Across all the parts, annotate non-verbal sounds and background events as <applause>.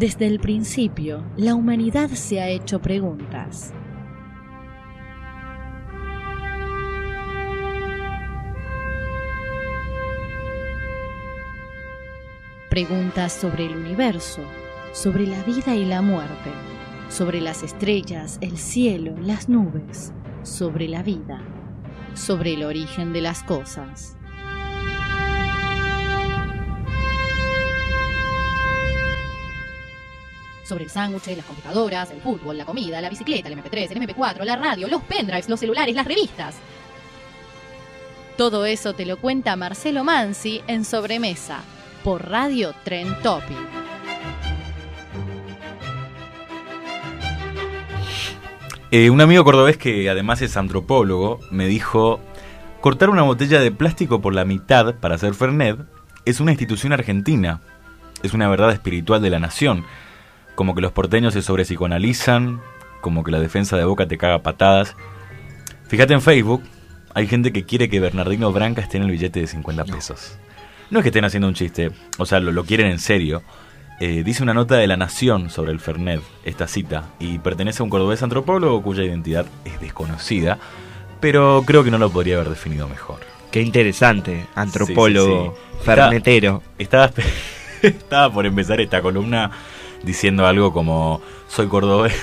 Desde el principio, la humanidad se ha hecho preguntas. Preguntas sobre el universo, sobre la vida y la muerte, sobre las estrellas, el cielo, las nubes, sobre la vida, sobre el origen de las cosas. Sobre el sándwich, las computadoras, el fútbol, la comida, la bicicleta, el MP3, el MP4, la radio, los pendrives, los celulares, las revistas. Todo eso te lo cuenta Marcelo Mansi en Sobremesa, por Radio Tren Topic. Eh, un amigo cordobés que además es antropólogo me dijo, cortar una botella de plástico por la mitad para hacer Fernet es una institución argentina, es una verdad espiritual de la nación como que los porteños se sobrepsicoanalizan, como que la defensa de Boca te caga patadas. Fíjate en Facebook, hay gente que quiere que Bernardino Branca esté en el billete de 50 pesos. No es que estén haciendo un chiste, o sea, lo, quieren en serio. Eh, dice una nota de La Nación sobre el Fernet, esta cita, y pertenece a un cordobés antropólogo cuya identidad es desconocida, pero creo que no lo podría haber definido mejor. Qué interesante, antropólogo, fernetero. estaba, <laughs> estaba por empezar esta columna diciendo algo como soy cordobés.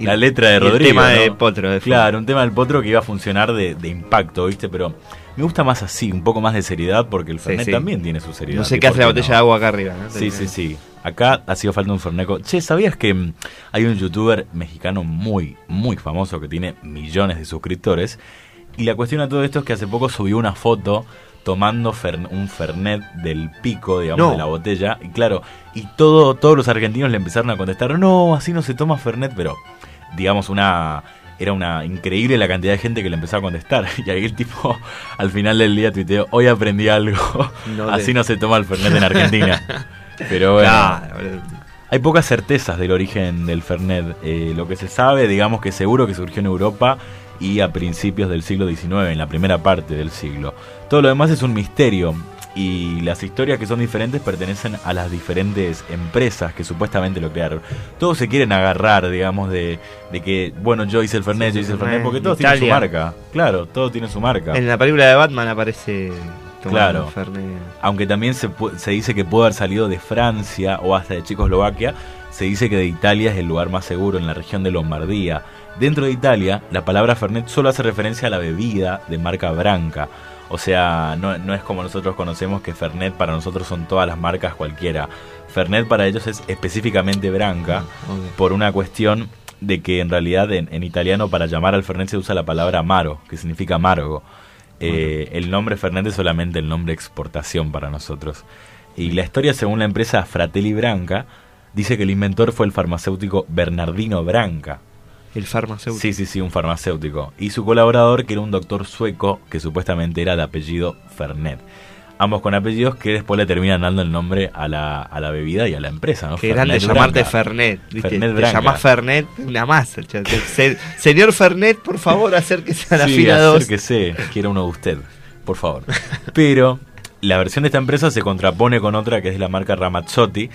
la letra de Rodrigo. El tema de Potro. De claro, un tema del Potro que iba a funcionar de, impacto, ¿viste? Pero me gusta más así, un poco más de seriedad, porque el Fernet también tiene su seriedad. No sé qué hace la botella de agua acá arriba, ¿no? Sí, sí, sí. Acá ha sido falta un Ferneco. Che, ¿sabías que mm, hay un youtuber mexicano muy, muy famoso que tiene millones de suscriptores? Y la cuestión a todo esto es que hace poco subió una foto tomando un Fernet del pico, digamos, de la botella. Y claro, y todo, todos los argentinos le empezaron a contestar, no, así no se toma Fernet, pero digamos, una era una increíble la cantidad de gente que le empezó a contestar. <laughs> Y ahí el tipo al final del día tuiteó, hoy aprendí algo, <laughs> así no se toma el Fernet en Argentina. <laughs> Pero bueno, hay pocas certezas del origen del Fernet. Eh, lo que se sabe, digamos que seguro que surgió en Europa y a principios del siglo XIX, en la primera parte del siglo. Todo lo demás es un misterio y las historias que son diferentes pertenecen a las diferentes empresas que supuestamente lo crearon. Todos se quieren agarrar, digamos, de, que, bueno, yo hice el Fernet, yo hice el Fernet, porque todos tienen su marca. Claro, todo tiene su marca. En la película de Batman aparece... Claro, aunque también se, se dice que puede haber salido de Francia o hasta de Checoslovaquia, se dice que de Italia es el lugar más seguro en la región de Lombardía. Dentro de Italia, la palabra Fernet solo hace referencia a la bebida de marca Branca. O sea, no, es como nosotros conocemos que Fernet para nosotros son todas las marcas cualquiera. Fernet para ellos es específicamente Branca ah, por una cuestión de que en realidad en, italiano para llamar al Fernet se usa la palabra amaro, que significa amargo. Eh, el nombre Fernet es solamente el nombre exportación para nosotros. Y la historia según la empresa Fratelli Branca dice que el inventor fue el farmacéutico Bernardino Branca el farmacéutico. Sí, sí, sí, un farmacéutico. Y su colaborador, que era un doctor sueco, que supuestamente era de apellido Fernet. Ambos con apellidos que después le terminan dando el nombre a la, a la bebida y a la empresa, ¿no? Que grande llamarte Fernet. ¿viste? Fernet Te llamás Fernet, una más. señor Fernet, por favor, acérquese a la fila 2. acérquese, quiero uno de usted, por favor. Pero la versión de esta empresa se contrapone con otra que es la marca Ramazzotti,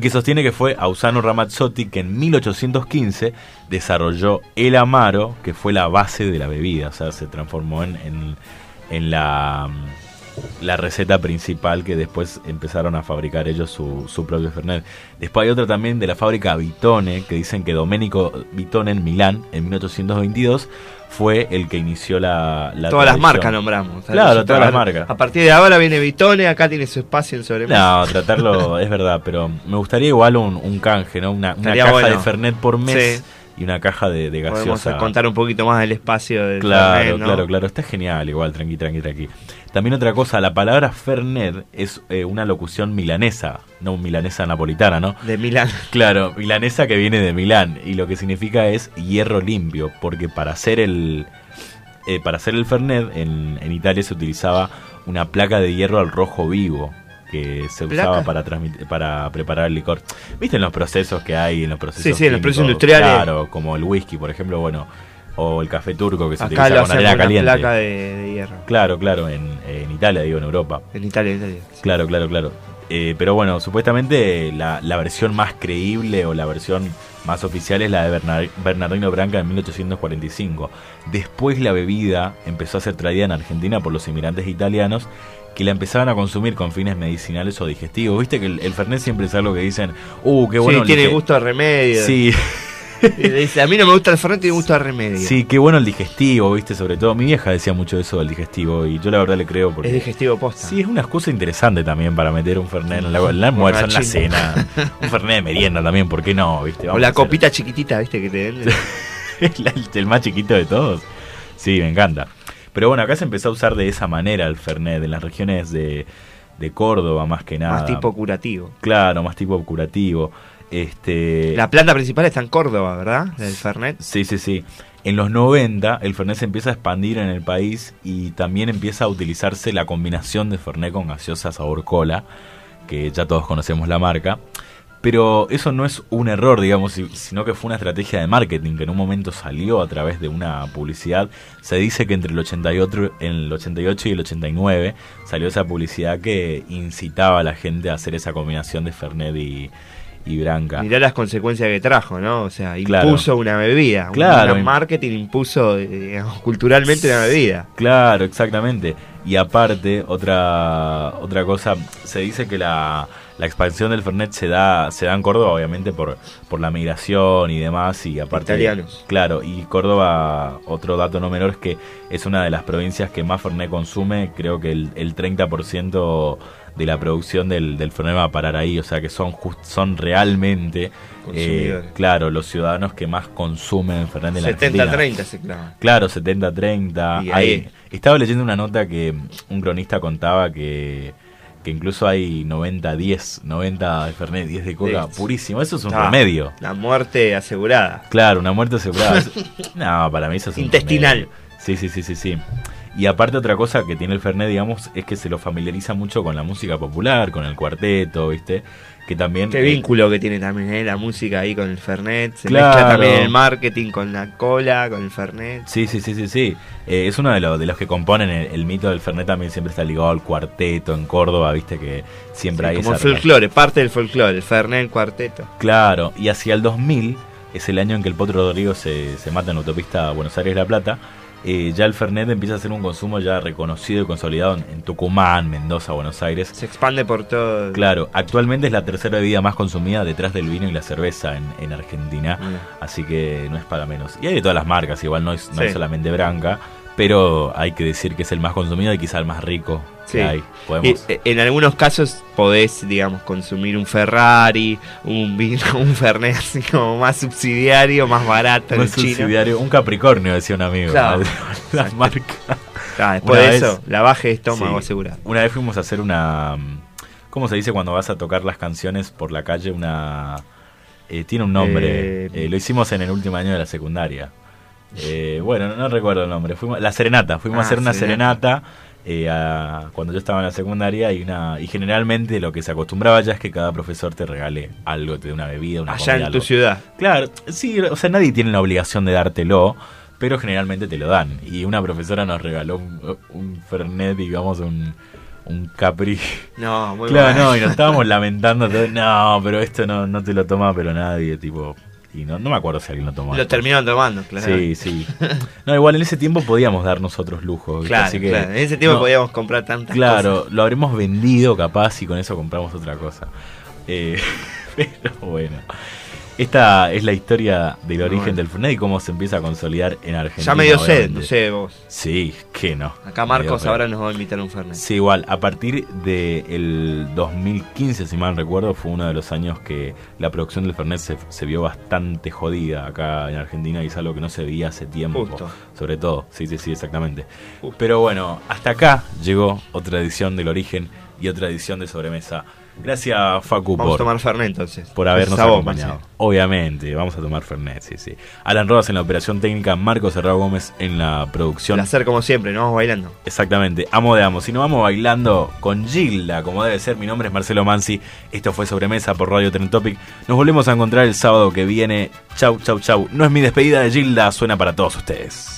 que sostiene que fue Ausano Ramazzotti que en 1815 desarrolló el amaro, que fue la base de la bebida, o sea, se transformó en, en, en la la receta principal que después empezaron a fabricar ellos su, su propio Fernet. Después hay otra también de la fábrica Vitone, que dicen que Domenico Vitone en Milán, en 1822, fue el que inició la... todas las marcas nombramos. Claro, todas las marcas. A partir de ahora viene Vitone, acá tiene su espacio en sobremesa. No, tratarlo <laughs> es verdad, pero me gustaría igual un, canje, ¿no? Una, caja de Fernet por mes. y una caja de, de gaseosa. Podemos contar un poquito más del espacio del Claro, Fernet, claro, claro. Está genial, igual, tranqui, tranqui, tranqui. También otra cosa, la palabra Fernet es eh, una locución milanesa, no milanesa napolitana, ¿no? De Milán. <laughs> Claro, milanesa que viene de Milán y lo que significa es hierro limpio, porque para hacer el eh, para hacer el Fernet en, en, Italia se utilizaba una placa de hierro al rojo vivo que se usaba para para preparar el licor. ¿Viste en los procesos que hay en los procesos? Sí, sí, en los procesos industriales. Claro, como el whisky, por ejemplo, bueno, o el café turco que se utiliza con arena caliente. placa de, hierro. Claro, claro, en, Italia, digo, en Europa. En Italia, en Italia. Claro, claro, claro. Eh, pero bueno, supuestamente la, versión más creíble o la versión más oficial es la de Bernardino Branca en 1845. Después la bebida empezó a ser traída en Argentina por los inmigrantes italianos que la empezaban a consumir con fines medicinales o digestivos. Viste que el, el Fernet siempre es algo que dicen, uh, qué bueno. Sí, tiene gusto de remedio. Sí. <laughs> <laughs> dice, a mí no me gusta el Fernet y me gusta el remedio. Sí, qué bueno el digestivo, viste, sobre todo. Mi vieja decía mucho eso del digestivo y yo la verdad le creo porque... Es digestivo posta. Sí, es una excusa interesante también para meter un Fernet en, la, en el almuerzo, en la cena. <laughs> un Fernet de merienda también, ¿por qué no? ¿viste? o la copita chiquitita, viste, que te venden. <laughs> el, más chiquito de todos. Sí, me encanta. Pero bueno, acá se empezó a usar de esa manera el Fernet, en las regiones de, de Córdoba más que nada. Más tipo curativo. Claro, más tipo curativo. Este... La planta principal está en Córdoba, ¿verdad? El Fernet. Sí, sí, sí. En los 90 el Fernet se empieza a expandir en el país y también empieza a utilizarse la combinación de Fernet con gaseosa sabor cola, que ya todos conocemos la marca. Pero eso no es un error, digamos, sino que fue una estrategia de marketing que en un momento salió a través de una publicidad. Se dice que entre el 88, el 88 y el 89 salió esa publicidad que incitaba a la gente a hacer esa combinación de Fernet y, y Branca. Mirá las consecuencias que trajo, ¿no? O sea, impuso una bebida. Claro. Un marketing impuso eh, culturalmente una bebida. Claro, exactamente. Y aparte, otra, otra cosa, se dice que la, la expansión del Fernet se da, se da en Córdoba, obviamente, por, por la migración y demás. Y aparte. Italianos. Claro, y Córdoba, otro dato no menor es que es una de las provincias que más Fernet consume. Creo que el, el 30% de la producción del, del va a parar ahí, o sea que son son realmente, eh, claro, los ciudadanos que más consumen la 70-30 se clava. Claro, 70-30. Ahí... Estaba leyendo una nota que un cronista contaba que, que incluso hay 90-10, 90 de Fernet, 10 de coca, purísimo. Eso es un remedio. La muerte asegurada. Claro, una muerte asegurada. <laughs> no, para mí eso es un Intestinal. Sí, sí, sí, sí, sí. Y aparte otra cosa que tiene el Fernet, digamos, es que se lo familiariza mucho con la música popular, con el cuarteto, ¿viste? Que también... Qué vínculo que tiene también ¿eh? la música ahí con el Fernet. Se mezcla también el marketing con la cola, con el Fernet. Sí, sí, sí, sí, sí. Eh, es uno de, los de los que componen el, mito del Fernet también siempre está ligado al cuarteto en Córdoba, ¿viste? Que siempre hay... Como el folclore, parte del folclore, el Fernet, el cuarteto. Claro, y hacia el 2000 es el año en que el Potro Rodrigo se, se mata en la autopista Buenos Aires-La Plata eh, ya el Fernet empieza a ser un consumo ya reconocido y consolidado en, Tucumán, Mendoza, Buenos Aires. Se expande por todo. Claro, actualmente es la tercera bebida más consumida detrás del vino y la cerveza en, Argentina, así que no es para menos. Y hay de todas las marcas, igual no es, no es solamente Branca, pero hay que decir que es el más consumido y quizá el más rico que hay. Eh, en algunos casos podés, digamos, consumir un Ferrari, un vino, <laughs> un Fernet así como más subsidiario, más barato. Más subsidiario, un Capricornio, decía un amigo. Claro. <laughs> La, marca. después de eso, la baje de estómago asegurada. Una vez fuimos a hacer una. ¿Cómo se dice cuando vas a tocar las canciones por la calle? Una. Eh, tiene un nombre. Eh, lo hicimos en el último año de la secundaria. Eh, bueno, no, recuerdo el nombre. Fuimos, la Serenata. Fuimos a ah, hacer una serenata, eh, cuando yo estaba en la secundaria y una y generalmente lo que se acostumbraba ya es que cada profesor te regale algo, te dé una bebida, una Allá en tu ciudad. Claro, sí, o sea, nadie tiene la obligación de dártelo, pero generalmente te lo dan. Y una profesora nos regaló un, un Fernet, digamos, un un Capri. No, muy Claro, bueno. no, y nos estábamos lamentando. todo, No, pero esto no, no te lo toma, pero nadie, tipo. Y no, no me acuerdo si alguien lo tomó. Lo terminaron tomando, claro. Sí, sí. No, igual en ese tiempo podíamos darnos otros lujos. ¿viste? Claro, Así que, claro. En ese tiempo no, podíamos comprar tantas Claro, cosas. lo habremos vendido capaz y con eso compramos otra cosa. Eh, <laughs> pero bueno. Esta es la historia del origen bueno. del Fernet y cómo se empieza a consolidar en Argentina. Ya me dio sed, no sé vos. Sí, que no. Acá Marcos ahora nos va a invitar a un Fernet. Sí, igual, a partir del 2015, si mal recuerdo, fue uno de los años que la producción del Fernet se, se vio bastante jodida acá en Argentina y es algo que no se veía hace tiempo. Justo. Sobre todo, sí, sí, sí, exactamente. Justo. Pero bueno, hasta acá llegó otra edición del origen y otra edición de sobremesa. Gracias, Facu, Vamos a por, tomar Fernet entonces. por habernos a acompañado. Obviamente, vamos a tomar Fernet, sí, sí. Alan Rodas en la operación técnica, Marcos Herrado Gómez en la producción. Placer como siempre, nos vamos bailando. Exactamente, amo de amo. Si nos vamos bailando con Gilda, como debe ser, mi nombre es Marcelo Mansi. Esto fue Sobremesa por Radio Tren Topic. Nos volvemos a encontrar el sábado que viene. Chau, chau, chau. No es mi despedida de Gilda, suena para todos ustedes.